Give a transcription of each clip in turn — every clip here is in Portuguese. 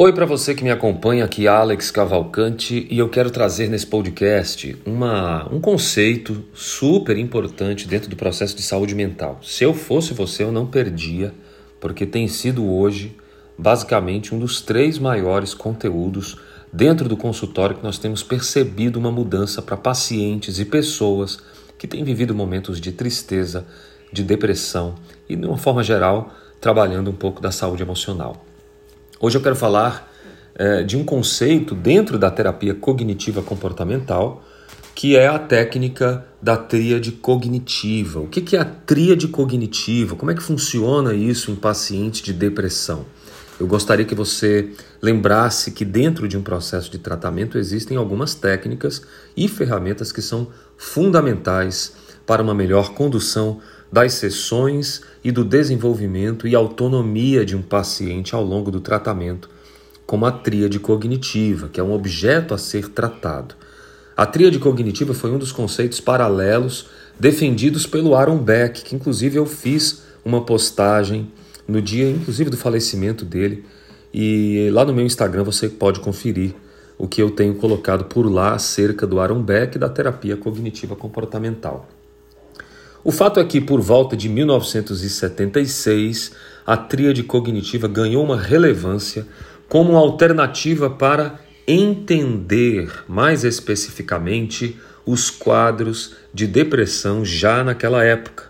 Oi para você que me acompanha aqui, Alex Cavalcante, e eu quero trazer nesse podcast uma, um conceito super importante dentro do processo de saúde mental. Se eu fosse você, eu não perdia, porque tem sido hoje basicamente um dos três maiores conteúdos dentro do consultório que nós temos percebido uma mudança para pacientes e pessoas que têm vivido momentos de tristeza, de depressão e, de uma forma geral, trabalhando um pouco da saúde emocional. Hoje eu quero falar é, de um conceito dentro da terapia cognitiva comportamental, que é a técnica da tríade cognitiva. O que é a tríade cognitiva? Como é que funciona isso em pacientes de depressão? Eu gostaria que você lembrasse que dentro de um processo de tratamento existem algumas técnicas e ferramentas que são fundamentais para uma melhor condução das sessões e do desenvolvimento e autonomia de um paciente ao longo do tratamento, como a tríade cognitiva, que é um objeto a ser tratado. A tríade cognitiva foi um dos conceitos paralelos defendidos pelo Aaron Beck, que inclusive eu fiz uma postagem no dia inclusive do falecimento dele, e lá no meu Instagram você pode conferir o que eu tenho colocado por lá acerca do Aaron Beck e da terapia cognitiva comportamental. O fato é que, por volta de 1976, a tríade cognitiva ganhou uma relevância como alternativa para entender mais especificamente os quadros de depressão já naquela época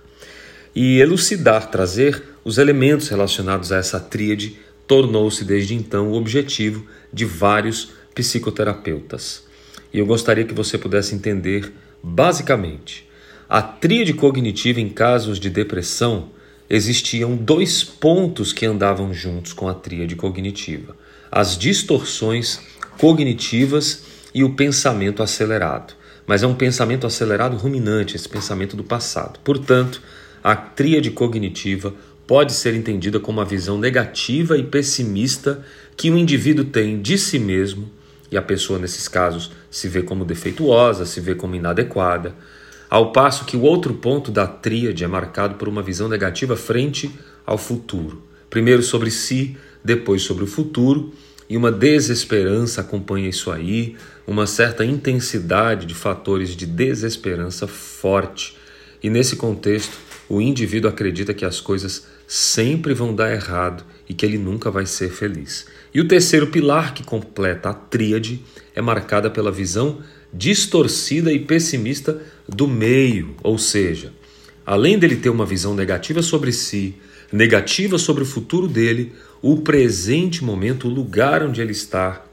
e elucidar, trazer os elementos relacionados a essa tríade tornou-se desde então o objetivo de vários psicoterapeutas. E eu gostaria que você pudesse entender basicamente a tríade cognitiva em casos de depressão, existiam dois pontos que andavam juntos com a tríade cognitiva: as distorções cognitivas e o pensamento acelerado. Mas é um pensamento acelerado ruminante, esse pensamento do passado. Portanto, a tríade cognitiva pode ser entendida como uma visão negativa e pessimista que o indivíduo tem de si mesmo, e a pessoa, nesses casos, se vê como defeituosa, se vê como inadequada ao passo que o outro ponto da tríade é marcado por uma visão negativa frente ao futuro. Primeiro sobre si, depois sobre o futuro, e uma desesperança acompanha isso aí, uma certa intensidade de fatores de desesperança forte. E nesse contexto, o indivíduo acredita que as coisas sempre vão dar errado e que ele nunca vai ser feliz. E o terceiro pilar que completa a tríade é marcada pela visão distorcida e pessimista do meio, ou seja, além dele ter uma visão negativa sobre si, negativa sobre o futuro dele, o presente momento, o lugar onde ele está,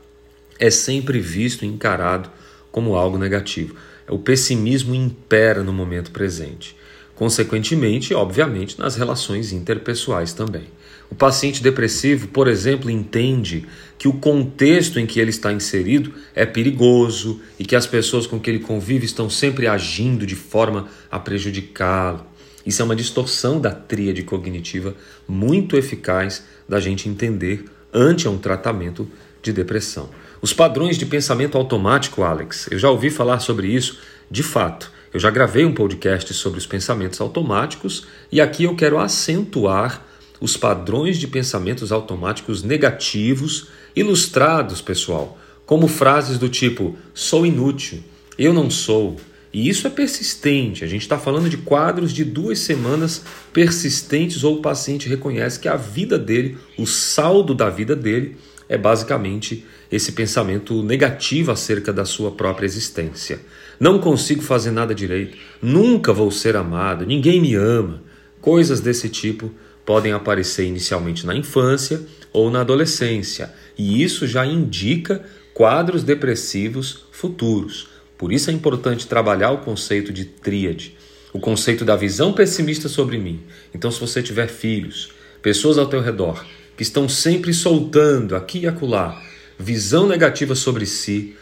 é sempre visto e encarado como algo negativo. O pessimismo impera no momento presente. Consequentemente, obviamente, nas relações interpessoais também. O paciente depressivo, por exemplo, entende que o contexto em que ele está inserido é perigoso e que as pessoas com que ele convive estão sempre agindo de forma a prejudicá-lo. Isso é uma distorção da tríade cognitiva muito eficaz da gente entender ante um tratamento de depressão. Os padrões de pensamento automático, Alex, eu já ouvi falar sobre isso de fato. Eu já gravei um podcast sobre os pensamentos automáticos e aqui eu quero acentuar os padrões de pensamentos automáticos negativos ilustrados, pessoal, como frases do tipo sou inútil, eu não sou. E isso é persistente. A gente está falando de quadros de duas semanas persistentes ou o paciente reconhece que a vida dele, o saldo da vida dele, é basicamente esse pensamento negativo acerca da sua própria existência. Não consigo fazer nada direito, nunca vou ser amado, ninguém me ama. Coisas desse tipo podem aparecer inicialmente na infância ou na adolescência, e isso já indica quadros depressivos futuros. Por isso é importante trabalhar o conceito de tríade, o conceito da visão pessimista sobre mim. Então, se você tiver filhos, pessoas ao teu redor que estão sempre soltando aqui e acolá visão negativa sobre si,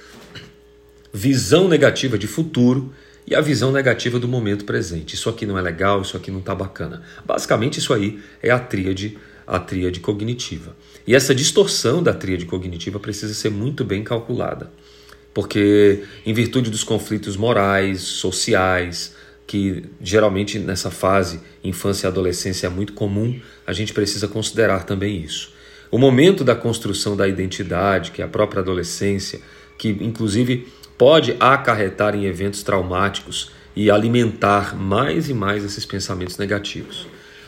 visão negativa de futuro, e a visão negativa do momento presente. Isso aqui não é legal, isso aqui não está bacana. Basicamente, isso aí é a tríade, a tríade cognitiva. E essa distorção da tríade cognitiva precisa ser muito bem calculada, porque em virtude dos conflitos morais, sociais, que geralmente nessa fase, infância e adolescência, é muito comum, a gente precisa considerar também isso. O momento da construção da identidade, que é a própria adolescência, que inclusive pode acarretar em eventos traumáticos e alimentar mais e mais esses pensamentos negativos.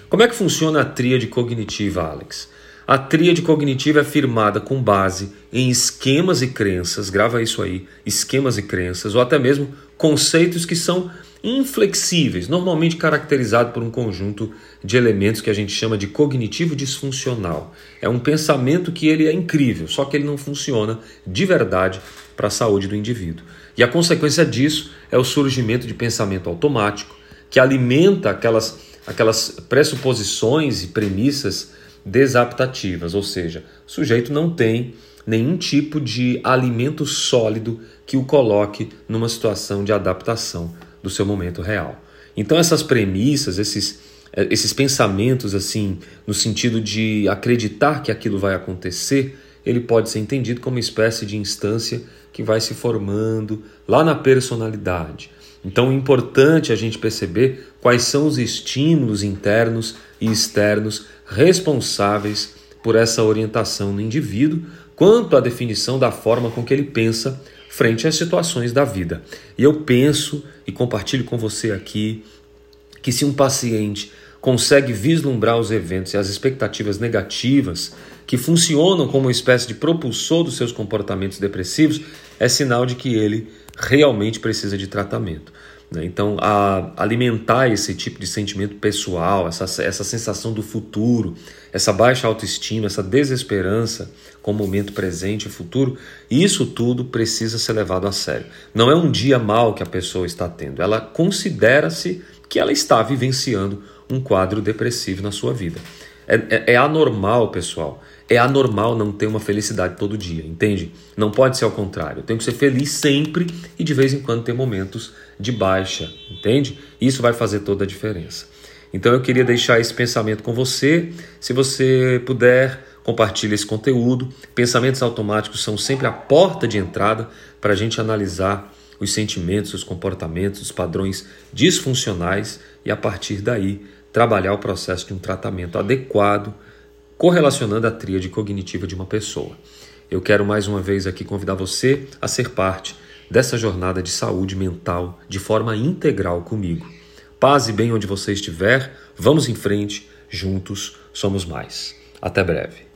Como é que funciona a tríade cognitiva, Alex? A tríade cognitiva é firmada com base em esquemas e crenças, grava isso aí, esquemas e crenças, ou até mesmo conceitos que são inflexíveis, normalmente caracterizado por um conjunto de elementos que a gente chama de cognitivo disfuncional. É um pensamento que ele é incrível, só que ele não funciona de verdade para a saúde do indivíduo. E a consequência disso é o surgimento de pensamento automático, que alimenta aquelas, aquelas pressuposições e premissas desaptativas, ou seja, o sujeito não tem nenhum tipo de alimento sólido que o coloque numa situação de adaptação do seu momento real. Então essas premissas, esses, eh, esses pensamentos assim, no sentido de acreditar que aquilo vai acontecer, ele pode ser entendido como uma espécie de instância que vai se formando lá na personalidade. Então é importante a gente perceber quais são os estímulos internos e externos responsáveis por essa orientação no indivíduo quanto à definição da forma com que ele pensa frente às situações da vida. E eu penso e compartilho com você aqui que se um paciente consegue vislumbrar os eventos e as expectativas negativas que funcionam como uma espécie de propulsor dos seus comportamentos depressivos, é sinal de que ele realmente precisa de tratamento. Né? Então, alimentar esse tipo de sentimento pessoal, essa, essa sensação do futuro, essa baixa autoestima, essa desesperança com o momento presente e futuro, isso tudo precisa ser levado a sério. Não é um dia mal que a pessoa está tendo, ela considera-se que ela está vivenciando um quadro depressivo na sua vida. É, é, é, anormal, pessoal. É anormal não ter uma felicidade todo dia, entende? Não pode ser ao contrário. Eu tenho que ser feliz sempre e de vez em quando ter momentos de baixa, entende? Isso vai fazer toda a diferença. Então eu queria deixar esse pensamento com você. Se você puder, compartilhe esse conteúdo. Pensamentos automáticos são sempre a porta de entrada para a gente analisar os sentimentos, os comportamentos, os padrões disfuncionais e a partir daí trabalhar o processo de um tratamento adequado, correlacionando a tríade cognitiva de uma pessoa. Eu quero mais uma vez aqui convidar você a ser parte dessa jornada de saúde mental de forma integral comigo. Paz e bem onde você estiver, vamos em frente, juntos somos mais. Até breve.